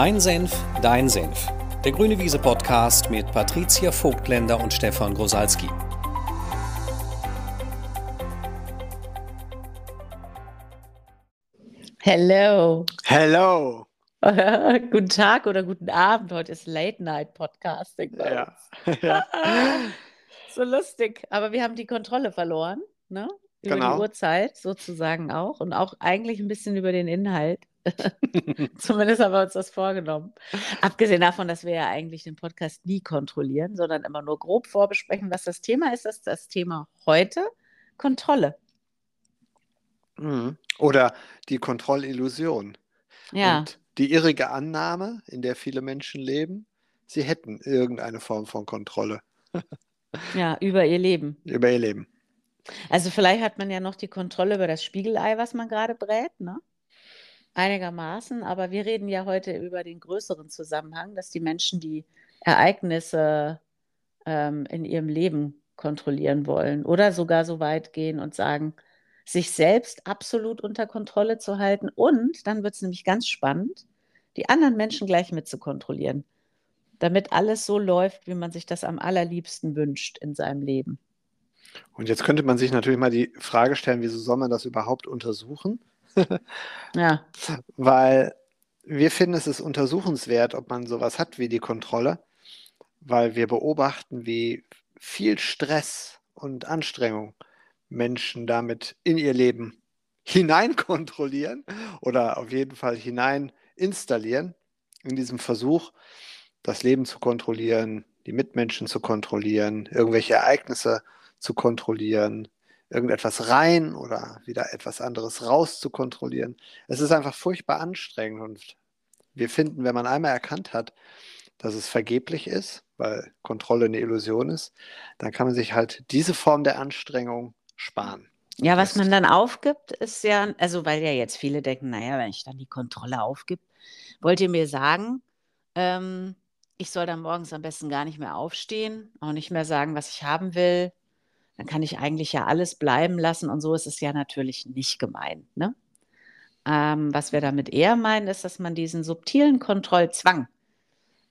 Mein Senf, dein Senf. Der Grüne Wiese Podcast mit Patricia Vogtländer und Stefan Grosalski. Hello. Hello. guten Tag oder guten Abend. Heute ist Late Night Podcasting. bei Ja. uns. ja. so lustig. Aber wir haben die Kontrolle verloren, ne? Über Genau. die Uhrzeit sozusagen auch und auch eigentlich ein bisschen über den Inhalt. Zumindest haben wir uns das vorgenommen. Abgesehen davon, dass wir ja eigentlich den Podcast nie kontrollieren, sondern immer nur grob vorbesprechen, was das Thema ist. Das ist das Thema heute Kontrolle. Mhm. Oder die Kontrollillusion. Ja, Und die irrige Annahme, in der viele Menschen leben, sie hätten irgendeine Form von Kontrolle ja, über ihr Leben. über ihr Leben. Also vielleicht hat man ja noch die Kontrolle über das Spiegelei, was man gerade brät, ne? Einigermaßen, aber wir reden ja heute über den größeren Zusammenhang, dass die Menschen die Ereignisse ähm, in ihrem Leben kontrollieren wollen oder sogar so weit gehen und sagen, sich selbst absolut unter Kontrolle zu halten und dann wird es nämlich ganz spannend, die anderen Menschen gleich mit zu kontrollieren, damit alles so läuft, wie man sich das am allerliebsten wünscht in seinem Leben. Und jetzt könnte man sich natürlich mal die Frage stellen, wieso soll man das überhaupt untersuchen? Ja, Weil wir finden, es ist untersuchenswert, ob man sowas hat wie die Kontrolle, weil wir beobachten, wie viel Stress und Anstrengung Menschen damit in ihr Leben hinein kontrollieren oder auf jeden Fall hinein installieren, in diesem Versuch, das Leben zu kontrollieren, die Mitmenschen zu kontrollieren, irgendwelche Ereignisse zu kontrollieren, irgendetwas rein oder wieder etwas anderes raus zu kontrollieren. Es ist einfach furchtbar anstrengend und wir finden, wenn man einmal erkannt hat, dass es vergeblich ist, weil Kontrolle eine Illusion ist, dann kann man sich halt diese Form der Anstrengung sparen. Ja, was man dann aufgibt, ist ja, also weil ja jetzt viele denken, naja, wenn ich dann die Kontrolle aufgib, wollt ihr mir sagen, ähm, ich soll dann morgens am besten gar nicht mehr aufstehen, auch nicht mehr sagen, was ich haben will. Dann kann ich eigentlich ja alles bleiben lassen und so ist es ja natürlich nicht gemeint. Ne? Ähm, was wir damit eher meinen, ist, dass man diesen subtilen Kontrollzwang,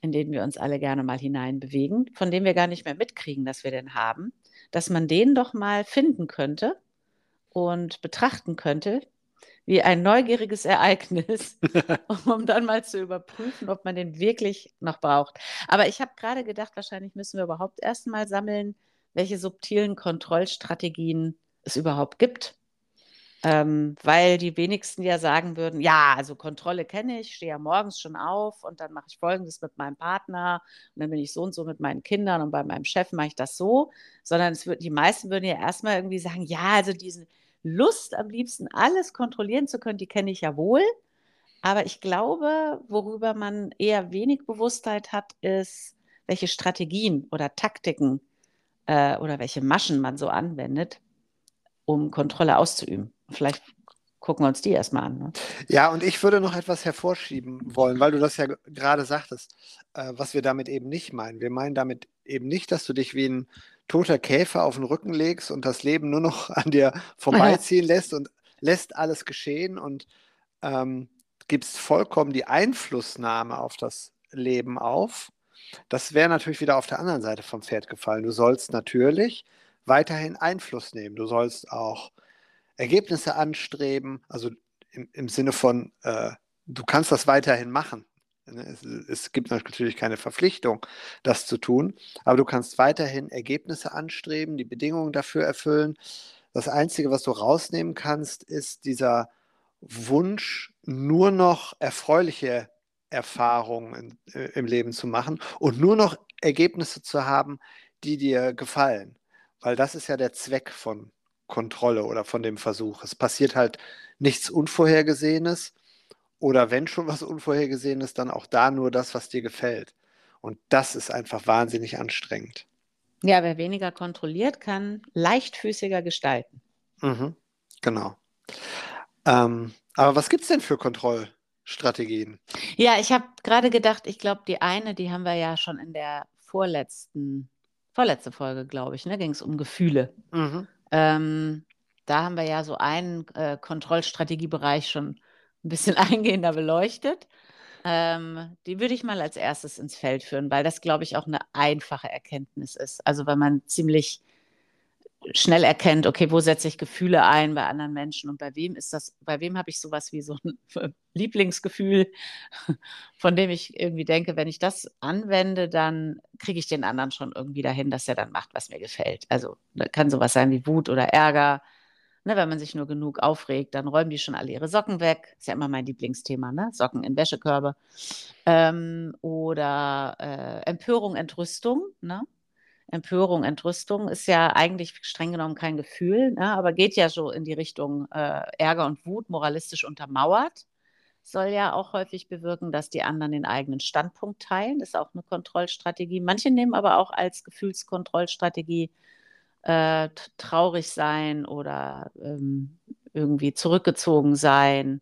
in den wir uns alle gerne mal hineinbewegen, von dem wir gar nicht mehr mitkriegen, dass wir den haben, dass man den doch mal finden könnte und betrachten könnte wie ein neugieriges Ereignis, um dann mal zu überprüfen, ob man den wirklich noch braucht. Aber ich habe gerade gedacht, wahrscheinlich müssen wir überhaupt erst mal sammeln, welche subtilen Kontrollstrategien es überhaupt gibt. Ähm, weil die wenigsten ja sagen würden, ja, also Kontrolle kenne ich, stehe ja morgens schon auf und dann mache ich Folgendes mit meinem Partner und dann bin ich so und so mit meinen Kindern und bei meinem Chef mache ich das so, sondern es wird, die meisten würden ja erstmal irgendwie sagen, ja, also diese Lust am liebsten alles kontrollieren zu können, die kenne ich ja wohl. Aber ich glaube, worüber man eher wenig Bewusstheit hat, ist, welche Strategien oder Taktiken äh, oder welche Maschen man so anwendet, um Kontrolle auszuüben. Vielleicht gucken wir uns die erstmal an. Ne? Ja, und ich würde noch etwas hervorschieben wollen, weil du das ja gerade sagtest, äh, was wir damit eben nicht meinen. Wir meinen damit eben nicht, dass du dich wie ein toter Käfer auf den Rücken legst und das Leben nur noch an dir vorbeiziehen lässt und lässt alles geschehen und ähm, gibst vollkommen die Einflussnahme auf das Leben auf. Das wäre natürlich wieder auf der anderen Seite vom Pferd gefallen. Du sollst natürlich weiterhin Einfluss nehmen. Du sollst auch Ergebnisse anstreben, also im, im Sinne von, äh, du kannst das weiterhin machen. Ne, Es, es gibt natürlich keine Verpflichtung, das zu tun, aber du kannst weiterhin Ergebnisse anstreben, die Bedingungen dafür erfüllen. Das Einzige, was du rausnehmen kannst, ist dieser Wunsch, nur noch erfreuliche Erfahrungen äh, im Leben zu machen und nur noch Ergebnisse zu haben, die dir gefallen. Weil das ist ja der Zweck von Kontrolle oder von dem Versuch. Es passiert halt nichts Unvorhergesehenes oder wenn schon was Unvorhergesehenes, dann auch da nur das, was dir gefällt. Und das ist einfach wahnsinnig anstrengend. Ja, wer weniger kontrolliert, kann leichtfüßiger gestalten. Mhm, genau. Ähm, aber was gibt es denn für Kontrollstrategien? Ja, ich habe gerade gedacht, ich glaube, die eine, die haben wir ja schon in der vorletzten, vorletzte Folge, glaube ich, ne, ging es um Gefühle. Mhm. Ähm, da haben wir ja so einen äh, Kontrollstrategiebereich schon ein bisschen eingehender beleuchtet. Ähm, die würde ich mal als erstes ins Feld führen, weil das, glaube ich, auch eine einfache Erkenntnis ist. Also weil man ziemlich schnell erkennt, okay, wo setze ich Gefühle ein bei anderen Menschen und bei wem ist das, bei wem habe ich sowas wie so ein Lieblingsgefühl, von dem ich irgendwie denke, wenn ich das anwende, dann kriege ich den anderen schon irgendwie dahin, dass er dann macht, was mir gefällt. Also da kann sowas sein wie Wut oder Ärger. Ne, wenn man sich nur genug aufregt, dann räumen die schon alle ihre Socken weg. Ist ja immer mein Lieblingsthema, ne? Socken in Wäschekörbe. Ähm, oder äh, Empörung, Entrüstung, ne? Empörung, Entrüstung ist ja eigentlich streng genommen kein Gefühl, ne, aber geht ja so in die Richtung äh, Ärger und Wut, moralistisch untermauert. Soll ja auch häufig bewirken, dass die anderen den eigenen Standpunkt teilen. Ist auch eine Kontrollstrategie. Manche nehmen aber auch als Gefühlskontrollstrategie äh, traurig sein oder ähm, irgendwie zurückgezogen sein,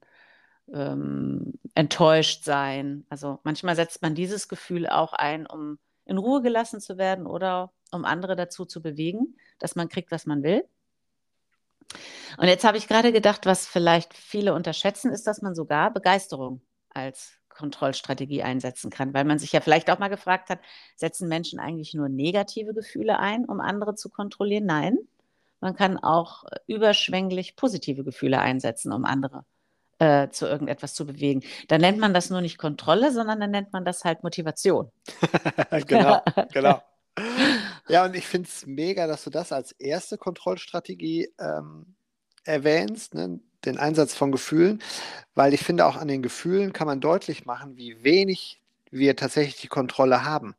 ähm, enttäuscht sein. Also manchmal setzt man dieses Gefühl auch ein, um in Ruhe gelassen zu werden oder um andere dazu zu bewegen, dass man kriegt, was man will. Und jetzt habe ich gerade gedacht, was vielleicht viele unterschätzen, ist, dass man sogar Begeisterung als Kontrollstrategie einsetzen kann, weil man sich ja vielleicht auch mal gefragt hat, setzen Menschen eigentlich nur negative Gefühle ein, um andere zu kontrollieren? Nein, man kann auch überschwänglich positive Gefühle einsetzen, um andere äh, zu irgendetwas zu bewegen. Dann nennt man das nur nicht Kontrolle, sondern dann nennt man das halt Motivation. genau, genau. Ja, und ich finde es mega, dass du das als erste Kontrollstrategie ähm, erwähnst, ne? den Einsatz von Gefühlen, weil ich finde, auch an den Gefühlen kann man deutlich machen, wie wenig wir tatsächlich die Kontrolle haben.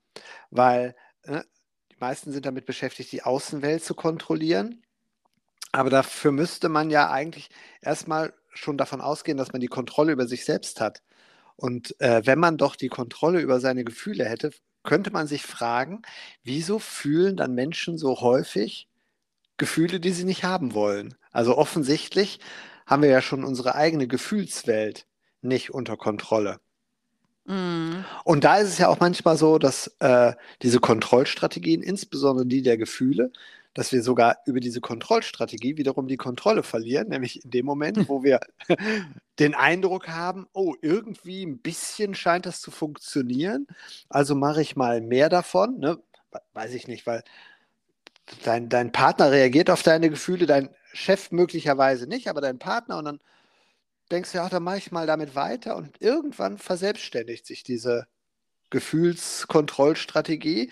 Weil ne, die meisten sind damit beschäftigt, die Außenwelt zu kontrollieren. Aber dafür müsste man ja eigentlich erstmal schon davon ausgehen, dass man die Kontrolle über sich selbst hat. Und äh, wenn man doch die Kontrolle über seine Gefühle hätte, könnte man sich fragen, wieso fühlen dann Menschen so häufig Gefühle, die sie nicht haben wollen? Also offensichtlich haben wir ja schon unsere eigene Gefühlswelt nicht unter Kontrolle. Mm. Und da ist es ja auch manchmal so, dass äh, diese Kontrollstrategien, insbesondere die der Gefühle, dass wir sogar über diese Kontrollstrategie wiederum die Kontrolle verlieren, nämlich in dem Moment, wo wir den Eindruck haben, oh, irgendwie ein bisschen scheint das zu funktionieren, also mache ich mal mehr davon, ne? weiß ich nicht, weil dein, dein Partner reagiert auf deine Gefühle, dein Chef möglicherweise nicht, aber dein Partner und dann denkst du, ja, dann mache ich mal damit weiter und irgendwann verselbstständigt sich diese Gefühlskontrollstrategie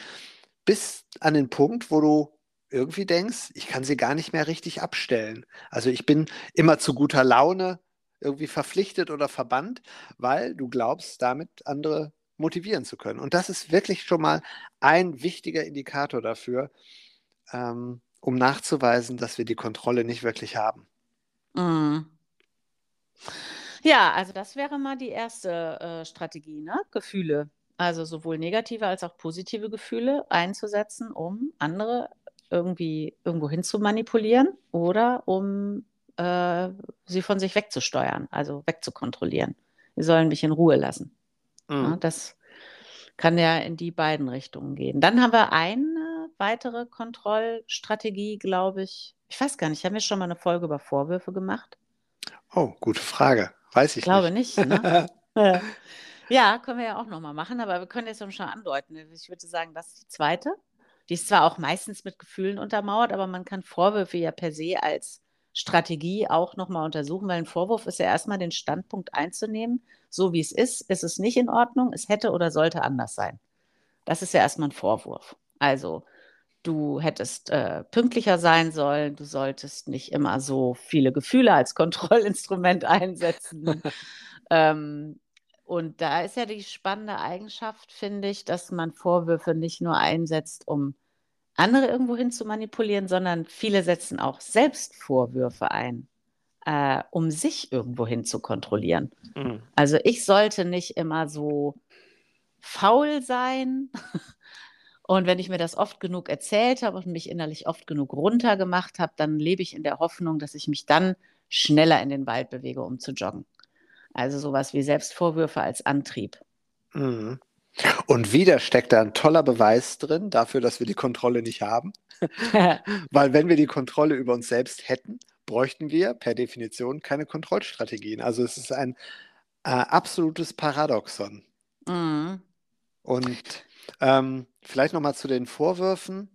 bis an den Punkt, wo du irgendwie denkst, ich kann sie gar nicht mehr richtig abstellen. Also ich bin immer zu guter Laune irgendwie verpflichtet oder verbannt, weil du glaubst, damit andere motivieren zu können. Und das ist wirklich schon mal ein wichtiger Indikator dafür, ähm, um nachzuweisen, dass wir die Kontrolle nicht wirklich haben. Mm. Ja, also das wäre mal die erste äh, Strategie, ne? Gefühle. Also sowohl negative als auch positive Gefühle einzusetzen, um andere irgendwie irgendwo hin zu manipulieren oder um äh, sie von sich wegzusteuern, also wegzukontrollieren. Sie sollen mich in Ruhe lassen. Mhm. Ja, das kann ja in die beiden Richtungen gehen. Dann haben wir eine weitere Kontrollstrategie, glaube ich. Ich weiß gar nicht, haben wir schon mal eine Folge über Vorwürfe gemacht? Oh, gute Frage. Weiß ich, ich glaube nicht. nicht ne? ja, können wir ja auch nochmal machen, aber wir können jetzt schon andeuten. Ich würde sagen, das ist die zweite. Die ist zwar auch meistens mit Gefühlen untermauert, aber man kann Vorwürfe ja per se als Strategie auch nochmal untersuchen, weil ein Vorwurf ist ja erstmal den Standpunkt einzunehmen, so wie es ist, ist es nicht in Ordnung, es hätte oder sollte anders sein. Das ist ja erstmal ein Vorwurf. Also du hättest äh, pünktlicher sein sollen, du solltest nicht immer so viele Gefühle als Kontrollinstrument einsetzen. ähm, und da ist ja die spannende Eigenschaft, finde ich, dass man Vorwürfe nicht nur einsetzt, um andere irgendwo hin zu manipulieren, sondern viele setzen auch selbst Vorwürfe ein, äh, um sich irgendwo hin zu kontrollieren. Mhm. Also ich sollte nicht immer so faul sein. Und wenn ich mir das oft genug erzählt habe und mich innerlich oft genug runtergemacht habe, dann lebe ich in der Hoffnung, dass ich mich dann schneller in den Wald bewege, um zu joggen. Also sowas wie Selbstvorwürfe als Antrieb. Mhm. Und wieder steckt da ein toller Beweis drin dafür, dass wir die Kontrolle nicht haben. Weil wenn wir die Kontrolle über uns selbst hätten, bräuchten wir per Definition keine Kontrollstrategien. Also es ist ein äh, absolutes Paradoxon. Mhm. Und ähm, vielleicht nochmal zu den Vorwürfen.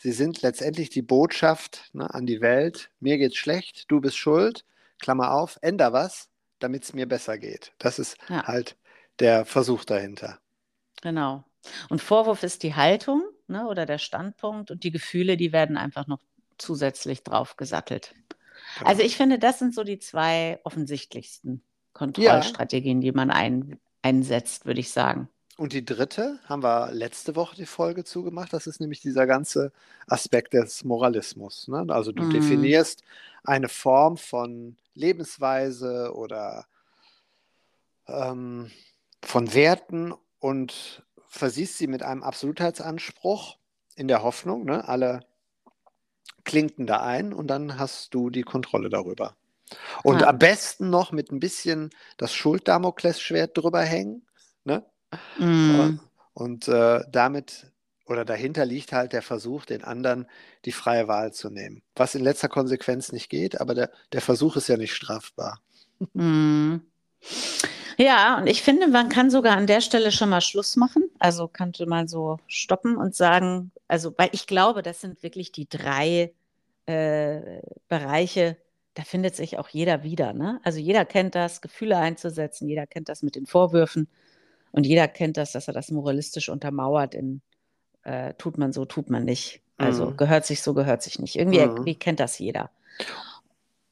Sie sind letztendlich die Botschaft ne, an die Welt. Mir geht's schlecht, du bist schuld. Klammer auf, änder was, damit es mir besser geht. Das ist Ja. halt der Versuch dahinter. Genau. Und Vorwurf ist die Haltung ne, oder der Standpunkt und die Gefühle, die werden einfach noch zusätzlich drauf gesattelt. Genau. Also ich finde, das sind so die zwei offensichtlichsten Kontrollstrategien, die man ein, einsetzt, würde ich sagen. Und die dritte haben wir letzte Woche die Folge zugemacht. Das ist nämlich dieser ganze Aspekt des Moralismus. Ne? Also du Mhm. definierst eine Form von Lebensweise oder ähm, von Werten und versiehst sie mit einem Absolutheitsanspruch in der Hoffnung, ne? alle klinkten da ein und dann hast du die Kontrolle darüber. Und Ja. am besten noch mit ein bisschen das Schuld-Damoklesschwert drüber hängen. Ne? Mhm. Und äh, damit oder dahinter liegt halt der Versuch, den anderen die freie Wahl zu nehmen. Was in letzter Konsequenz nicht geht, aber der, der Versuch ist ja nicht strafbar. Mhm. Ja, und ich finde, man kann sogar an der Stelle schon mal Schluss machen. Also könnte man so stoppen und sagen, also, weil ich glaube, das sind wirklich die drei äh, Bereiche, da findet sich auch jeder wieder. Ne? Also jeder kennt das, Gefühle einzusetzen, jeder kennt das mit den Vorwürfen und jeder kennt das, dass er das moralistisch untermauert in äh, tut man so, tut man nicht. Also Mhm. gehört sich so, gehört sich nicht. Irgendwie, Mhm. irgendwie kennt das jeder.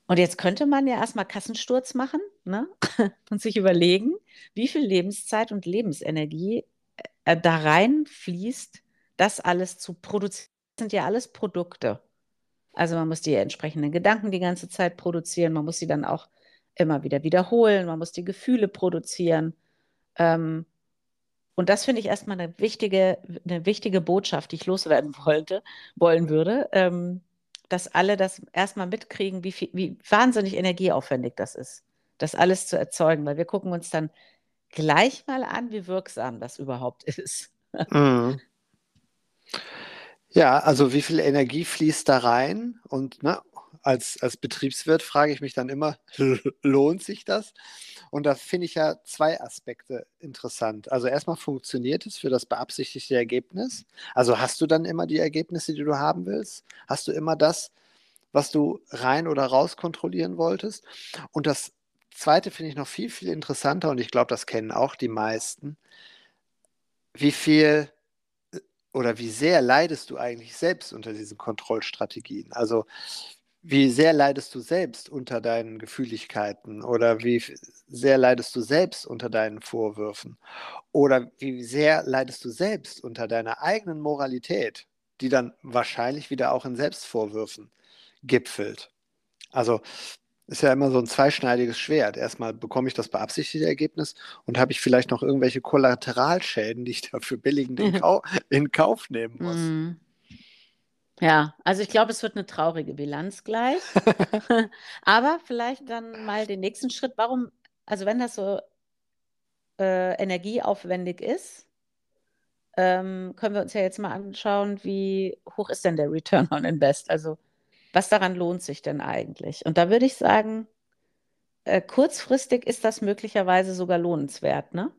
Und jetzt könnte man ja erstmal Kassensturz machen ne? und sich überlegen, wie viel Lebenszeit und Lebensenergie äh, da reinfließt, das alles zu produzieren. Das sind ja alles Produkte. Also man muss die entsprechenden Gedanken die ganze Zeit produzieren, man muss sie dann auch immer wieder wiederholen, man muss die Gefühle produzieren. Ähm, und das finde ich erstmal eine wichtige, eine wichtige Botschaft, die ich loswerden wollte, wollen würde, ähm, dass alle das erstmal mitkriegen, wie, viel, wie wahnsinnig energieaufwendig das ist, das alles zu erzeugen, weil wir gucken uns dann gleich mal an, wie wirksam das überhaupt ist. Mhm. Ja, also wie viel Energie fließt da rein? Und ne, als, als Betriebswirt frage ich mich dann immer, lohnt sich das? Und da finde ich ja zwei Aspekte interessant. Also erstmal funktioniert es für das beabsichtigte Ergebnis? Also hast du dann immer die Ergebnisse, die du haben willst? Hast du immer das, was du rein oder raus kontrollieren wolltest? Und das zweite finde ich noch viel, viel interessanter und ich glaube, das kennen auch die meisten. Wie viel oder wie sehr leidest du eigentlich selbst unter diesen Kontrollstrategien? Also wie sehr leidest du selbst unter deinen Gefühligkeiten oder wie sehr leidest du selbst unter deinen Vorwürfen oder wie sehr leidest du selbst unter deiner eigenen Moralität, die dann wahrscheinlich wieder auch in Selbstvorwürfen gipfelt. Also ist ja immer so ein zweischneidiges Schwert. Erstmal bekomme ich das beabsichtigte Ergebnis und habe ich vielleicht noch irgendwelche Kollateralschäden, die ich dafür billigend in, Kau in Kauf nehmen muss. Ja, also ich glaube, es wird eine traurige Bilanz gleich. Aber vielleicht dann mal den nächsten Schritt. Warum, also wenn das so äh, energieaufwendig ist, ähm, können wir uns ja jetzt mal anschauen, wie hoch ist denn der Return on Invest? Also was daran lohnt sich denn eigentlich? Und da würde ich sagen, äh, kurzfristig ist das möglicherweise sogar lohnenswert, ne?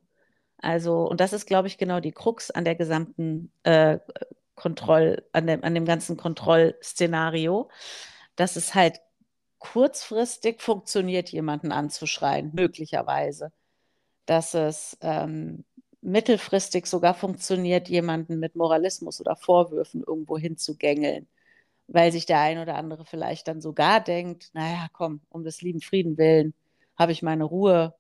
Also, und das ist, glaube ich, genau die Krux an der gesamten äh, Kontroll, an dem, an dem ganzen Kontrollszenario, dass es halt kurzfristig funktioniert, jemanden anzuschreien, möglicherweise. Dass es ähm, mittelfristig sogar funktioniert, jemanden mit Moralismus oder Vorwürfen irgendwo hinzugängeln, weil sich der ein oder andere vielleicht dann sogar denkt, naja, komm, um des lieben Frieden willen habe ich meine Ruhe.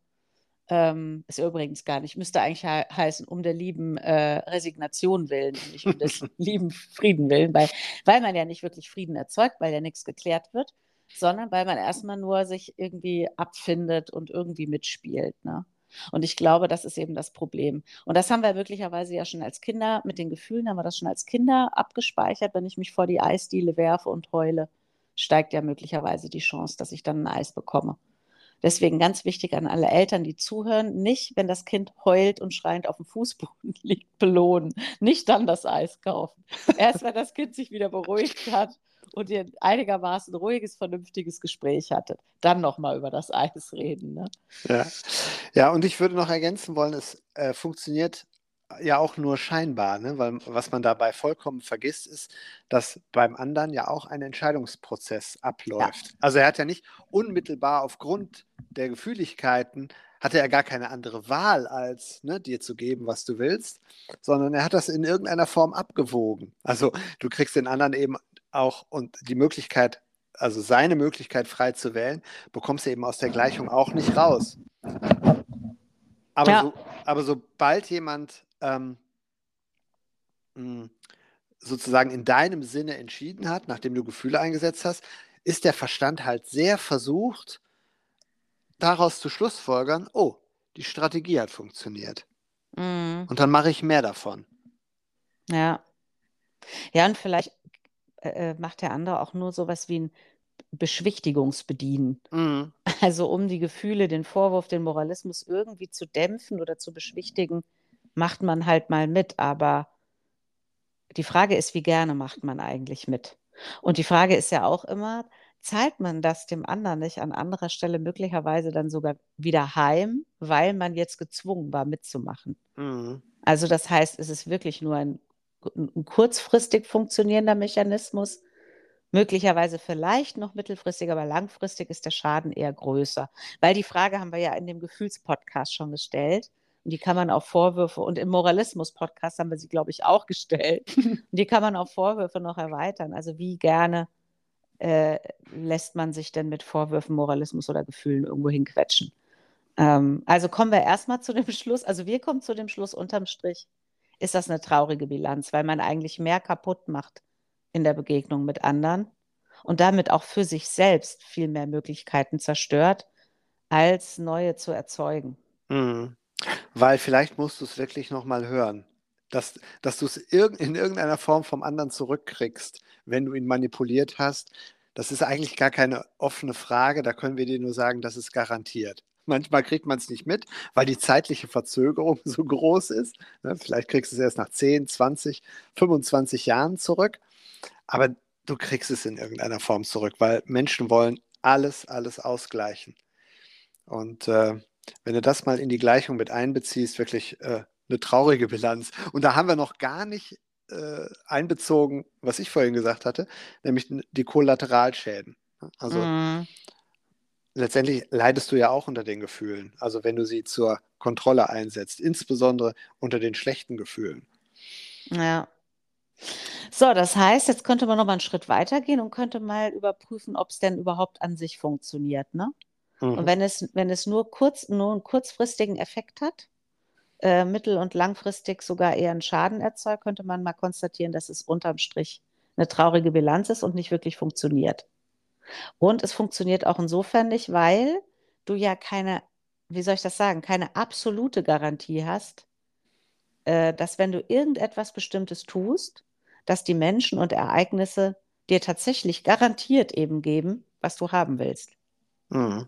Ähm, ist übrigens gar nicht, müsste eigentlich he heißen, um der lieben äh, Resignation willen, nicht um des lieben Frieden willen, weil, weil man ja nicht wirklich Frieden erzeugt, weil ja nichts geklärt wird, sondern weil man erstmal nur sich irgendwie abfindet und irgendwie mitspielt. Ne? Und ich glaube, das ist eben das Problem. Und das haben wir möglicherweise ja schon als Kinder, mit den Gefühlen haben wir das schon als Kinder abgespeichert. Wenn ich mich vor die Eisdiele werfe und heule, steigt ja möglicherweise die Chance, dass ich dann ein Eis bekomme. Deswegen ganz wichtig an alle Eltern, die zuhören, nicht, wenn das Kind heult und schreiend auf dem Fußboden liegt, belohnen. Nicht dann das Eis kaufen. Erst wenn das Kind sich wieder beruhigt hat und ihr ein einigermaßen ruhiges, vernünftiges Gespräch hattet. Dann nochmal über das Eis reden. Ne? Ja. ja, und ich würde noch ergänzen wollen, es äh, funktioniert ja auch nur scheinbar, ne? weil was man dabei vollkommen vergisst, ist, dass beim anderen ja auch ein Entscheidungsprozess abläuft. Ja. Also er hat ja nicht unmittelbar aufgrund der Gefühligkeiten hatte er gar keine andere Wahl, als ne, dir zu geben, was du willst, sondern er hat das in irgendeiner Form abgewogen. Also du kriegst den anderen eben auch und die Möglichkeit, also seine Möglichkeit frei zu wählen, bekommst du eben aus der Gleichung auch nicht raus. Aber, ja. so, aber sobald jemand ähm, hm, sozusagen in deinem Sinne entschieden hat, nachdem du Gefühle eingesetzt hast, ist der Verstand halt sehr versucht, daraus zu schlussfolgern, oh, die Strategie hat funktioniert. Mhm. Und dann mache ich mehr davon. Ja. Ja, und vielleicht äh, äh, macht der andere auch nur sowas wie ein Beschwichtigungsbedienen. Mhm. Also um die Gefühle, den Vorwurf, den Moralismus irgendwie zu dämpfen oder zu beschwichtigen, macht man halt mal mit. Aber die Frage ist, wie gerne macht man eigentlich mit? Und die Frage ist ja auch immer, zahlt man das dem anderen nicht an anderer Stelle möglicherweise dann sogar wieder heim, weil man jetzt gezwungen war, mitzumachen. Mhm. Also das heißt, es ist wirklich nur ein, ein, kurzfristig funktionierender Mechanismus, möglicherweise vielleicht noch mittelfristig, aber langfristig ist der Schaden eher größer. Weil die Frage haben wir ja in dem Gefühlspodcast schon gestellt. Und die kann man auf Vorwürfe, und im Moralismus-Podcast haben wir sie, glaube ich, auch gestellt. und die kann man auf Vorwürfe noch erweitern. Also wie gerne äh, lässt man sich denn mit Vorwürfen, Moralismus oder Gefühlen irgendwo hinquetschen. Ähm, also kommen wir erstmal zu dem Schluss, also wir kommen zu dem Schluss unterm Strich, ist das eine traurige Bilanz, weil man eigentlich mehr kaputt macht in der Begegnung mit anderen und damit auch für sich selbst viel mehr Möglichkeiten zerstört, als neue zu erzeugen. Mhm. Weil vielleicht musst du es wirklich nochmal hören dass, dass du es irg in irgendeiner Form vom anderen zurückkriegst, wenn du ihn manipuliert hast. Das ist eigentlich gar keine offene Frage. Da können wir dir nur sagen, das ist garantiert. Manchmal kriegt man es nicht mit, weil die zeitliche Verzögerung so groß ist. Ne? Vielleicht kriegst du es erst nach 10, 20, 25 Jahren zurück. Aber du kriegst es in irgendeiner Form zurück, weil Menschen wollen alles, alles ausgleichen. Und äh, wenn du das mal in die Gleichung mit einbeziehst, wirklich äh, eine traurige Bilanz. Und da haben wir noch gar nicht äh, einbezogen, was ich vorhin gesagt hatte, nämlich die Kollateralschäden. Also mm. letztendlich leidest du ja auch unter den Gefühlen. Also wenn du sie zur Kontrolle einsetzt, insbesondere unter den schlechten Gefühlen. Ja. So, das heißt, jetzt könnte man noch mal einen Schritt weitergehen und könnte mal überprüfen, ob es denn überhaupt an sich funktioniert. Ne? Mhm. Und wenn es, wenn es nur, kurz, nur einen kurzfristigen Effekt hat, äh, mittel- und langfristig sogar eher einen Schaden erzeugt, könnte man mal konstatieren, dass es unterm Strich eine traurige Bilanz ist und nicht wirklich funktioniert. Und es funktioniert auch insofern nicht, weil du ja keine, wie soll ich das sagen, keine absolute Garantie hast, äh, dass wenn du irgendetwas Bestimmtes tust, dass die Menschen und Ereignisse dir tatsächlich garantiert eben geben, was du haben willst. Mhm.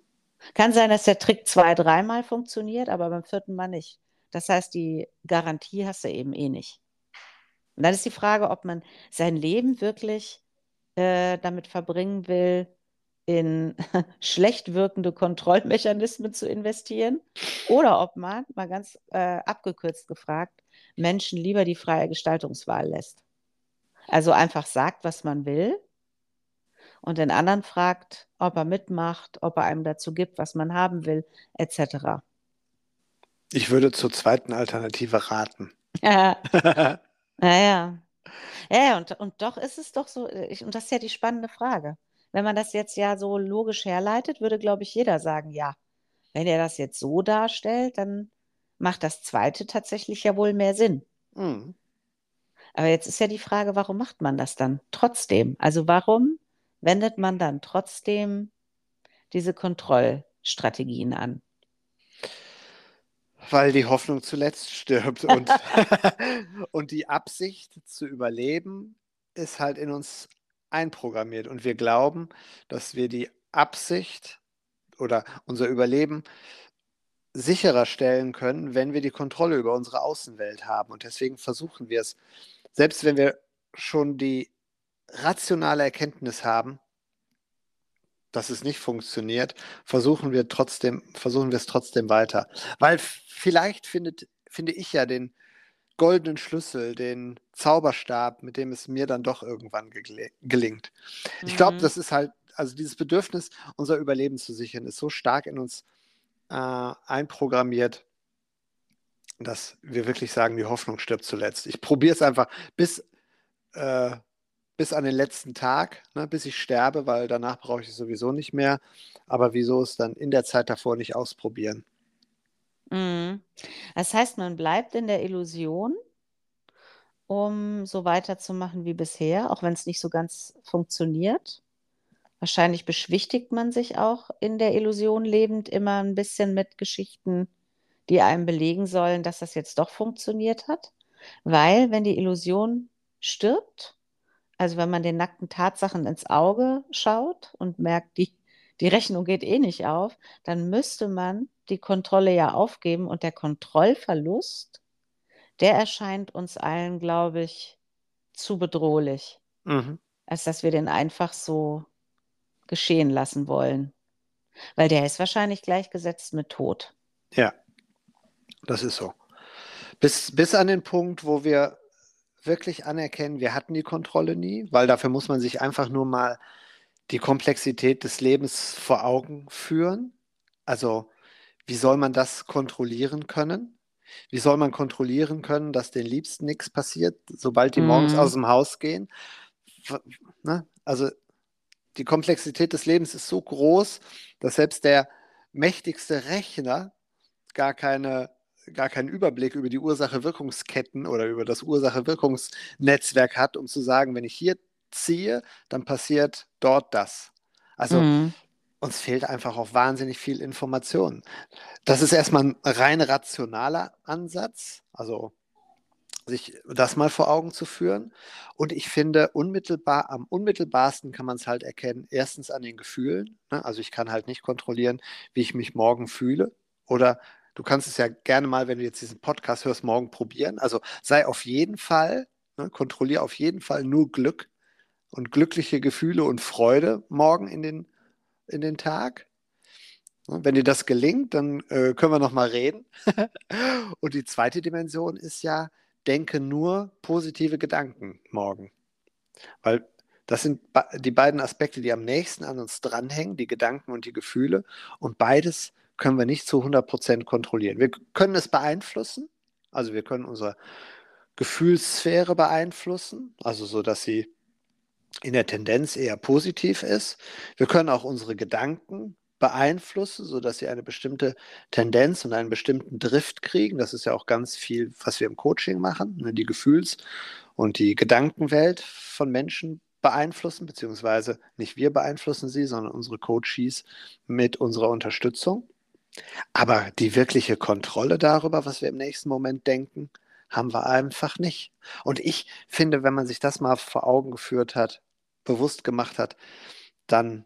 Kann sein, dass der Trick zwei, dreimal funktioniert, aber beim vierten Mal nicht. Das heißt, die Garantie hast du eben eh nicht. Und dann ist die Frage, ob man sein Leben wirklich äh, damit verbringen will, in schlecht wirkende Kontrollmechanismen zu investieren oder ob man, mal ganz äh, abgekürzt gefragt, Menschen lieber die freie Gestaltungswahl lässt. Also einfach sagt, was man will und den anderen fragt, ob er mitmacht, ob er einem dazu gibt, was man haben will, etc. Ich würde zur zweiten Alternative raten. Ja. naja. Ja, und, und doch ist es doch so, ich, und das ist ja die spannende Frage. Wenn man das jetzt ja so logisch herleitet, würde, glaube ich, jeder sagen, ja, wenn er das jetzt so darstellt, dann macht das zweite tatsächlich ja wohl mehr Sinn. Mhm. Aber jetzt ist ja die Frage, warum macht man das dann trotzdem? Also warum wendet man dann trotzdem diese Kontrollstrategien an? Weil die Hoffnung zuletzt stirbt und, und die Absicht zu überleben ist halt in uns einprogrammiert. Und wir glauben, dass wir die Absicht oder unser Überleben sicherer stellen können, wenn wir die Kontrolle über unsere Außenwelt haben. Und deswegen versuchen wir es, selbst wenn wir schon die rationale Erkenntnis haben, dass es nicht funktioniert, versuchen wir trotzdem, versuchen wir es trotzdem weiter. Weil vielleicht findet, finde ich ja den goldenen Schlüssel, den Zauberstab, mit dem es mir dann doch irgendwann gelingt. Mhm. Ich glaube, das ist halt, also dieses Bedürfnis, unser Überleben zu sichern, ist so stark in uns äh, einprogrammiert, dass wir wirklich sagen, die Hoffnung stirbt zuletzt. Ich probiere es einfach bis, äh, bis an den letzten Tag, ne, bis ich sterbe, weil danach brauche ich es sowieso nicht mehr. Aber wieso es dann in der Zeit davor nicht ausprobieren? Mhm. Das heißt, man bleibt in der Illusion, um so weiterzumachen wie bisher, auch wenn es nicht so ganz funktioniert. Wahrscheinlich beschwichtigt man sich auch in der Illusion lebend immer ein bisschen mit Geschichten, die einem belegen sollen, dass das jetzt doch funktioniert hat. Weil, wenn die Illusion stirbt, also wenn man den nackten Tatsachen ins Auge schaut und merkt, die, die Rechnung geht eh nicht auf, dann müsste man die Kontrolle ja aufgeben und der Kontrollverlust, der erscheint uns allen, glaube ich, zu bedrohlich, mhm. als dass wir den einfach so geschehen lassen wollen. Weil der ist wahrscheinlich gleichgesetzt mit Tod. Ja, das ist so. Bis, bis an den Punkt, wo wir wirklich anerkennen, wir hatten die Kontrolle nie, weil dafür muss man sich einfach nur mal die Komplexität des Lebens vor Augen führen. Also, wie soll man das kontrollieren können? Wie soll man kontrollieren können, dass den Liebsten nichts passiert, sobald die mm. morgens aus dem Haus gehen? Ne? Also, die Komplexität des Lebens ist so groß, dass selbst der mächtigste Rechner gar keine gar keinen Überblick über die Ursache-Wirkungsketten oder über das Ursache-Wirkungsnetzwerk hat, um zu sagen, wenn ich hier ziehe, dann passiert dort das. Also mhm. uns fehlt einfach auch wahnsinnig viel Information. Das ist erstmal ein rein rationaler Ansatz, also sich das mal vor Augen zu führen. Und ich finde, unmittelbar, am unmittelbarsten kann man es halt erkennen, erstens an den Gefühlen. Ne? Also ich kann halt nicht kontrollieren, wie ich mich morgen fühle oder Du kannst es ja gerne mal, wenn du jetzt diesen Podcast hörst, morgen probieren. Also sei auf jeden Fall, ne, kontrolliere auf jeden Fall nur Glück und glückliche Gefühle und Freude morgen in den, in den Tag. Und wenn dir das gelingt, dann äh, können wir noch mal reden. und die zweite Dimension ist ja, denke nur positive Gedanken morgen. Weil das sind die beiden Aspekte, die am nächsten an uns dranhängen, die Gedanken und die Gefühle. Und beides können wir nicht zu 100% kontrollieren. Wir können es beeinflussen, also wir können unsere Gefühlssphäre beeinflussen, also so, dass sie in der Tendenz eher positiv ist. Wir können auch unsere Gedanken beeinflussen, sodass sie eine bestimmte Tendenz und einen bestimmten Drift kriegen. Das ist ja auch ganz viel, was wir im Coaching machen, ne? die Gefühls- und die Gedankenwelt von Menschen beeinflussen, beziehungsweise nicht wir beeinflussen sie, sondern unsere Coaches mit unserer Unterstützung. Aber die wirkliche Kontrolle darüber, was wir im nächsten Moment denken, haben wir einfach nicht. Und ich finde, wenn man sich das mal vor Augen geführt hat, bewusst gemacht hat, dann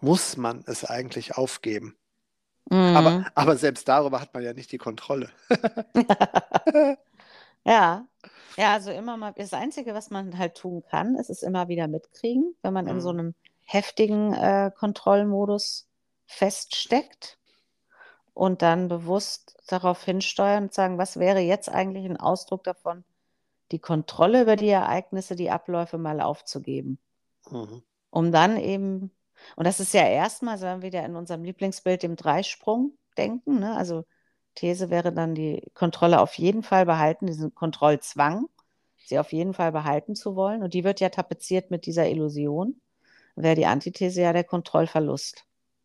muss man es eigentlich aufgeben. Mhm. Aber, aber selbst darüber hat man ja nicht die Kontrolle. ja. Ja, also immer mal, das Einzige, was man halt tun kann, ist es immer wieder mitkriegen, wenn man mhm. in so einem heftigen äh, Kontrollmodus feststeckt und dann bewusst darauf hinsteuern und sagen, was wäre jetzt eigentlich ein Ausdruck davon, die Kontrolle über die Ereignisse, die Abläufe mal aufzugeben. Mhm. Um dann eben, und das ist ja erstmal, sagen wir wieder in unserem Lieblingsbild, dem Dreisprung denken. Ne? Also These wäre dann die Kontrolle auf jeden Fall behalten, diesen Kontrollzwang, sie auf jeden Fall behalten zu wollen. Und die wird ja tapeziert mit dieser Illusion. Wäre die Antithese ja der Kontrollverlust.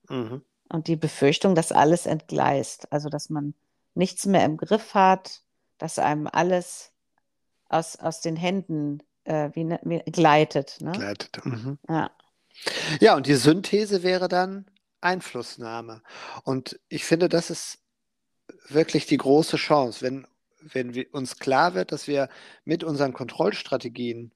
Mhm und die Befürchtung, dass alles entgleist, also dass man nichts mehr im Griff hat, dass einem alles aus, aus den Händen äh, wie, ne, wie, gleitet. Ne? Gleitet. Mhm. Ja. ja, und die Synthese wäre dann Einflussnahme. Und ich finde, das ist wirklich die große Chance, wenn, wenn uns klar wird, dass wir mit unseren Kontrollstrategien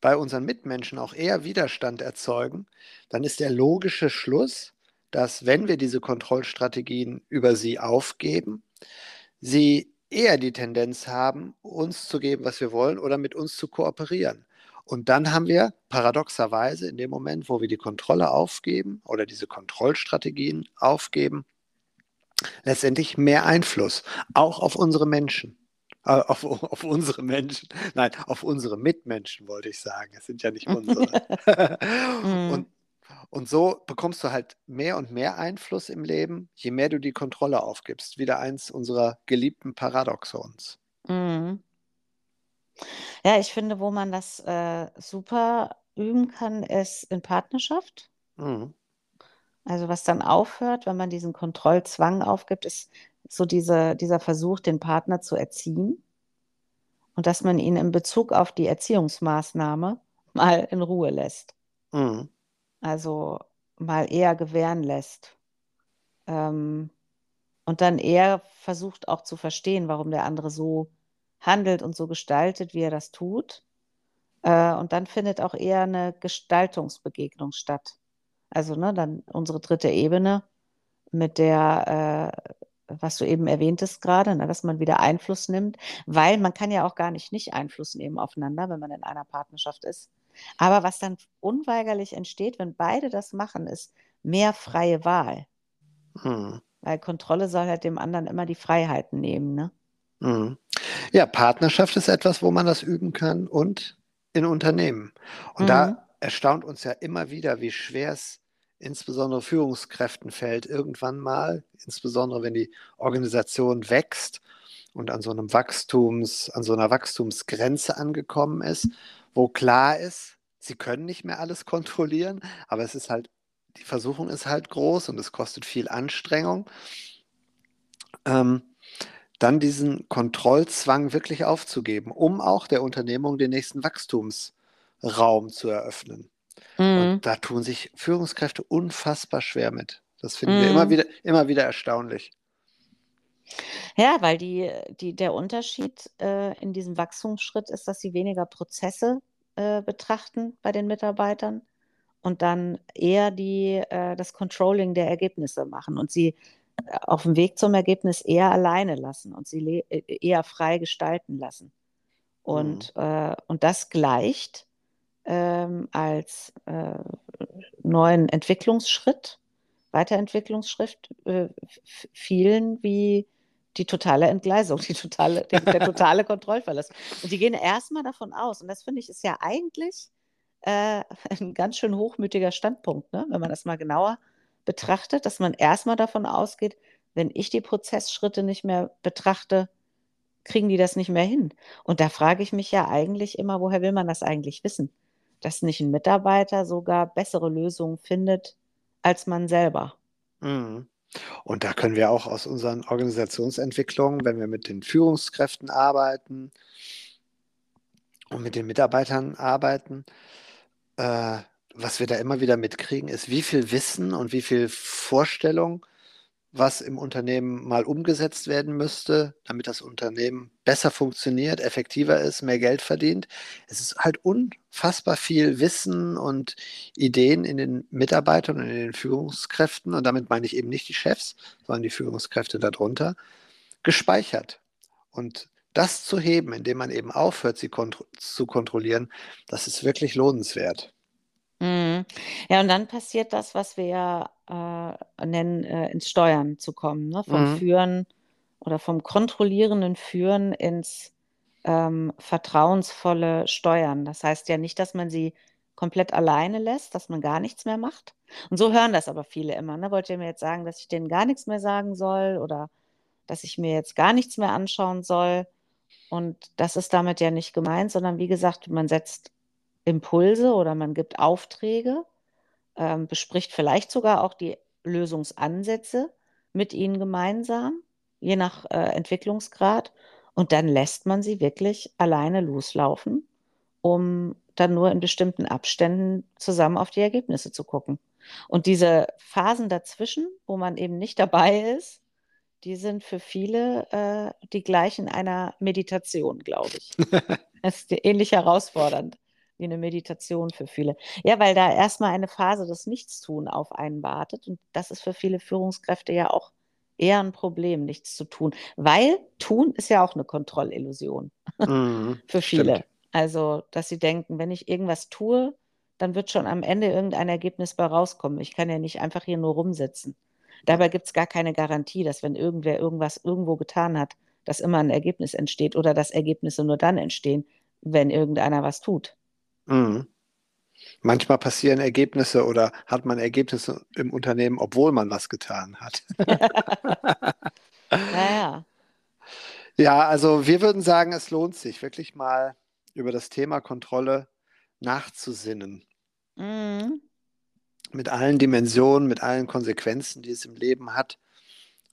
bei unseren Mitmenschen auch eher Widerstand erzeugen, dann ist der logische Schluss, dass wenn wir diese Kontrollstrategien über sie aufgeben, sie eher die Tendenz haben, uns zu geben, was wir wollen oder mit uns zu kooperieren. Und dann haben wir paradoxerweise in dem Moment, wo wir die Kontrolle aufgeben oder diese Kontrollstrategien aufgeben, letztendlich mehr Einfluss, auch auf unsere Menschen. Äh, auf, auf, unsere Menschen, nein, auf unsere Mitmenschen wollte ich sagen. Es sind ja nicht unsere. Mhm. und, und so bekommst du halt mehr und mehr Einfluss im Leben, je mehr du die Kontrolle aufgibst. Wieder eins unserer geliebten Paradoxons. Mhm. Ja, ich finde, wo man das äh, super üben kann, ist in Partnerschaft. Mhm. Also was dann aufhört, wenn man diesen Kontrollzwang aufgibt, ist so diese, dieser Versuch, den Partner zu erziehen und dass man ihn in Bezug auf die Erziehungsmaßnahme mal in Ruhe lässt. Mhm. Also mal eher gewähren lässt. Ähm, und dann eher versucht auch zu verstehen, warum der andere so handelt und so gestaltet, wie er das tut. Äh, und dann findet auch eher eine Gestaltungsbegegnung statt. Also ne, dann unsere dritte Ebene mit der, äh, was du eben erwähntest gerade, ne, dass man wieder Einfluss nimmt, weil man kann ja auch gar nicht nicht Einfluss nehmen aufeinander, wenn man in einer Partnerschaft ist. Aber was dann unweigerlich entsteht, wenn beide das machen, ist mehr freie Wahl. Hm. Weil Kontrolle soll halt dem anderen immer die Freiheiten nehmen, ne? Hm. Ja, Partnerschaft ist etwas, wo man das üben kann und in Unternehmen. Und mhm. da erstaunt uns ja immer wieder, wie schwer es insbesondere Führungskräften fällt, irgendwann mal, insbesondere wenn die Organisation wächst und an so einem Wachstums, an so einer Wachstumsgrenze angekommen ist, wo klar ist, sie können nicht mehr alles kontrollieren, aber es ist halt, die Versuchung ist halt groß und es kostet viel Anstrengung. Ähm, dann diesen Kontrollzwang wirklich aufzugeben, um auch der Unternehmung den nächsten Wachstumsraum zu eröffnen. Mhm. Und da tun sich Führungskräfte unfassbar schwer mit. Das finden mhm. wir immer wieder, immer wieder erstaunlich. Ja, weil die, die, der Unterschied äh, in diesem Wachstumsschritt ist, dass sie weniger Prozesse äh, betrachten bei den Mitarbeitern und dann eher die, äh, das Controlling der Ergebnisse machen. Und sie auf dem Weg zum Ergebnis eher alleine lassen und sie äh, eher frei gestalten lassen. Und, mhm. äh, und das gleicht ähm, als äh, neuen Entwicklungsschritt, Weiterentwicklungsschritt äh, vielen wie die totale Entgleisung, die totale, der, der totale Kontrollverlust. Und die gehen erstmal davon aus, und das finde ich ist ja eigentlich äh, ein ganz schön hochmütiger Standpunkt, ne? wenn man das mal genauer betrachtet, dass man erstmal davon ausgeht, wenn ich die Prozessschritte nicht mehr betrachte, kriegen die das nicht mehr hin. Und da frage ich mich ja eigentlich immer, woher will man das eigentlich wissen? Dass nicht ein Mitarbeiter sogar bessere Lösungen findet als man selber. Mhm. Und da können wir auch aus unseren Organisationsentwicklungen, wenn wir mit den Führungskräften arbeiten und mit den Mitarbeitern arbeiten, äh, was wir da immer wieder mitkriegen, ist, wie viel Wissen und wie viel Vorstellung, was im Unternehmen mal umgesetzt werden müsste, damit das Unternehmen besser funktioniert, effektiver ist, mehr Geld verdient. Es ist halt unfassbar viel Wissen und Ideen in den Mitarbeitern und in den Führungskräften, und damit meine ich eben nicht die Chefs, sondern die Führungskräfte darunter, gespeichert. Und das zu heben, indem man eben aufhört, sie kontro zu kontrollieren, das ist wirklich lohnenswert. Mhm. Ja, und dann passiert das, was wir ja äh, nennen, äh, ins Steuern zu kommen, ne? Vom Mhm. Führen oder vom kontrollierenden Führen ins ähm, vertrauensvolle Steuern. Das heißt ja nicht, dass man sie komplett alleine lässt, dass man gar nichts mehr macht. Und so hören das aber viele immer. Ne? Wollt ihr mir jetzt sagen, dass ich denen gar nichts mehr sagen soll oder dass ich mir jetzt gar nichts mehr anschauen soll? Und das ist damit ja nicht gemeint, sondern wie gesagt, man setzt Impulse oder man gibt Aufträge, ähm, bespricht vielleicht sogar auch die Lösungsansätze mit ihnen gemeinsam, je nach äh, Entwicklungsgrad. Und dann lässt man sie wirklich alleine loslaufen, um dann nur in bestimmten Abständen zusammen auf die Ergebnisse zu gucken. Und diese Phasen dazwischen, wo man eben nicht dabei ist, die sind für viele äh, die gleichen einer Meditation, glaube ich. das ist ähnlich herausfordernd wie eine Meditation für viele. Ja, weil da erstmal eine Phase des Nichtstun auf einen wartet. Und das ist für viele Führungskräfte ja auch eher ein Problem, nichts zu tun. Weil tun ist ja auch eine Kontrollillusion mhm, für viele. Also, dass sie denken, wenn ich irgendwas tue, dann wird schon am Ende irgendein Ergebnis bei rauskommen. Ich kann ja nicht einfach hier nur rumsitzen. Dabei gibt es gar keine Garantie, dass wenn irgendwer irgendwas irgendwo getan hat, dass immer ein Ergebnis entsteht oder dass Ergebnisse nur dann entstehen, wenn irgendeiner was tut. Mhm. Manchmal passieren Ergebnisse oder hat man Ergebnisse im Unternehmen, obwohl man was getan hat. naja. Ja, also wir würden sagen, es lohnt sich wirklich mal über das Thema Kontrolle nachzusinnen. Mhm. Mit allen Dimensionen, mit allen Konsequenzen, die es im Leben hat.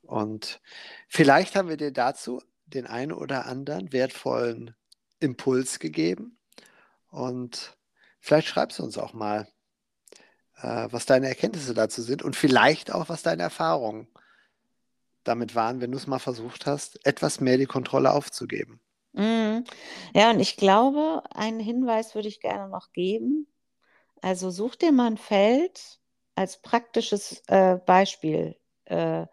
Und vielleicht haben wir dir dazu den einen oder anderen wertvollen Impuls gegeben. Und vielleicht schreibst du uns auch mal, äh, was deine Erkenntnisse dazu sind und vielleicht auch, was deine Erfahrungen damit waren, wenn du es mal versucht hast, etwas mehr die Kontrolle aufzugeben. Mhm. Ja, und ich glaube, einen Hinweis würde ich gerne noch geben. Also such dir mal ein Feld als praktisches äh, Beispiel. Äh,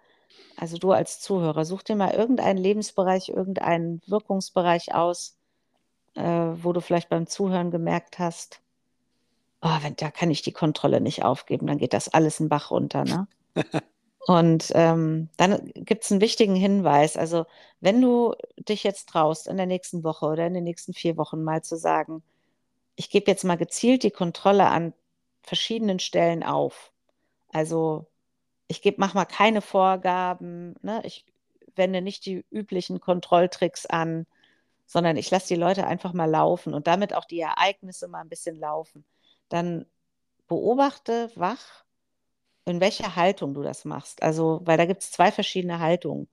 also du als Zuhörer, such dir mal irgendeinen Lebensbereich, irgendeinen Wirkungsbereich aus, äh, wo du vielleicht beim Zuhören gemerkt hast, oh, wenn, da kann ich die Kontrolle nicht aufgeben, dann geht das alles in Bach runter. Ne? Und ähm, dann gibt es einen wichtigen Hinweis. Also, wenn du dich jetzt traust, in der nächsten Woche oder in den nächsten vier Wochen mal zu sagen, ich gebe jetzt mal gezielt die Kontrolle an verschiedenen Stellen auf. Also, ich gebe, mach mal keine Vorgaben, ne? ich wende nicht die üblichen Kontrolltricks an, sondern ich lasse die Leute einfach mal laufen und damit auch die Ereignisse mal ein bisschen laufen. Dann beobachte wach, in welcher Haltung du das machst. Also, weil da gibt es zwei verschiedene Haltungen,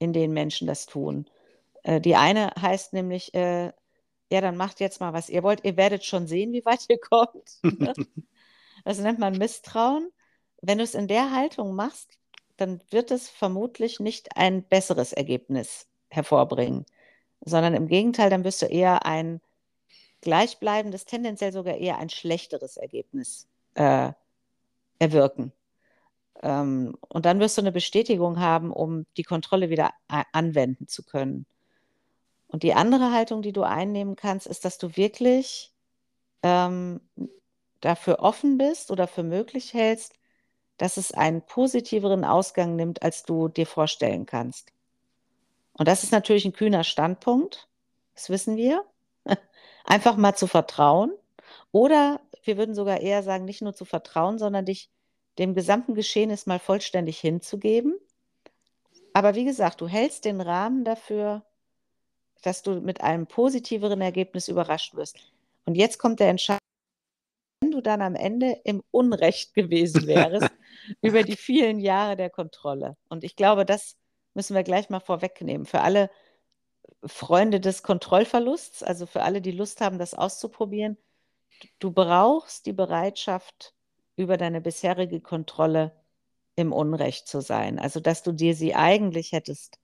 in denen Menschen das tun. Äh, die eine heißt nämlich, äh, ja, dann macht jetzt mal, was ihr wollt. Ihr werdet schon sehen, wie weit ihr kommt. Ne? das nennt man Misstrauen. Wenn du es in der Haltung machst, dann wird es vermutlich nicht ein besseres Ergebnis hervorbringen, sondern im Gegenteil, dann wirst du eher ein gleichbleibendes, tendenziell sogar eher ein schlechteres Ergebnis äh, erwirken. Ähm, und dann wirst du eine Bestätigung haben, um die Kontrolle wieder anwenden zu können. Und die andere Haltung, die du einnehmen kannst, ist, dass du wirklich ähm, dafür offen bist oder für möglich hältst, dass es einen positiveren Ausgang nimmt, als du dir vorstellen kannst. Und das ist natürlich ein kühner Standpunkt, das wissen wir. Einfach mal zu vertrauen. Oder wir würden sogar eher sagen, nicht nur zu vertrauen, sondern dich dem gesamten Geschehen ist mal vollständig hinzugeben. Aber wie gesagt, du hältst den Rahmen dafür, dass du mit einem positiveren Ergebnis überrascht wirst. Und jetzt kommt der Entscheidung, wenn du dann am Ende im Unrecht gewesen wärst über die vielen Jahre der Kontrolle. Und ich glaube, das müssen wir gleich mal vorwegnehmen. Für alle Freunde des Kontrollverlusts, also für alle, die Lust haben, das auszuprobieren, du brauchst die Bereitschaft, über deine bisherige Kontrolle im Unrecht zu sein. Also, dass du dir sie eigentlich hättest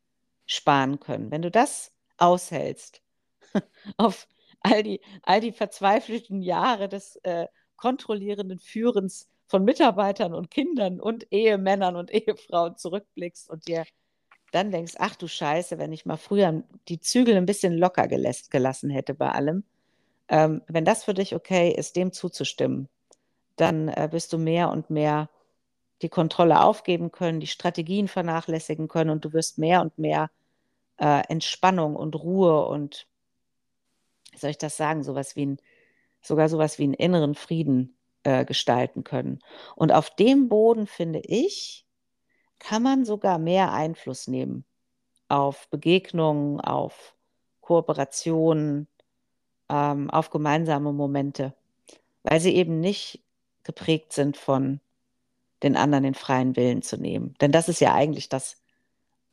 sparen können. Wenn du das aushältst, auf all die, all die verzweifelten Jahre des äh, kontrollierenden Führens von Mitarbeitern und Kindern und Ehemännern und Ehefrauen zurückblickst und dir dann denkst, ach du Scheiße, wenn ich mal früher die Zügel ein bisschen locker gelassen hätte bei allem. Ähm, wenn das für dich okay ist, dem zuzustimmen, dann äh, wirst du mehr und mehr die Kontrolle aufgeben können, die Strategien vernachlässigen können und du wirst mehr und mehr äh, Entspannung und Ruhe und, wie soll ich das sagen, sowas wie ein, sogar sowas wie einen inneren Frieden äh, gestalten können. Und auf dem Boden, finde ich, kann man sogar mehr Einfluss nehmen auf Begegnungen, auf Kooperationen, ähm, auf gemeinsame Momente, weil sie eben nicht geprägt sind von den anderen den freien Willen zu nehmen. Denn das ist ja eigentlich das,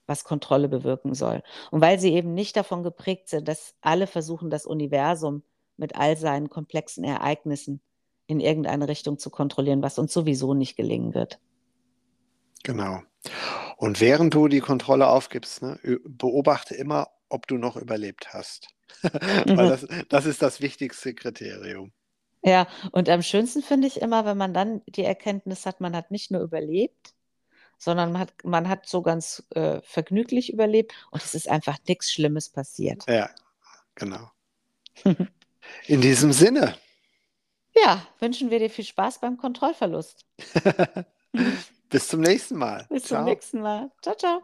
was Kontrolle bewirken soll. Und weil sie eben nicht davon geprägt sind, dass alle versuchen, das Universum mit all seinen komplexen Ereignissen in irgendeine Richtung zu kontrollieren, was uns sowieso nicht gelingen wird. Genau. Und während du die Kontrolle aufgibst, ne, beobachte immer, ob du noch überlebt hast. Weil das, das ist das wichtigste Kriterium. Ja, und am schönsten finde ich immer, wenn man dann die Erkenntnis hat, man hat nicht nur überlebt, sondern man hat, man hat so ganz äh, vergnüglich überlebt und es ist einfach nichts Schlimmes passiert. Ja, genau. In diesem Sinne. Ja, wünschen wir dir viel Spaß beim Kontrollverlust. Bis zum nächsten Mal. Bis zum nächsten Mal. Ciao, ciao.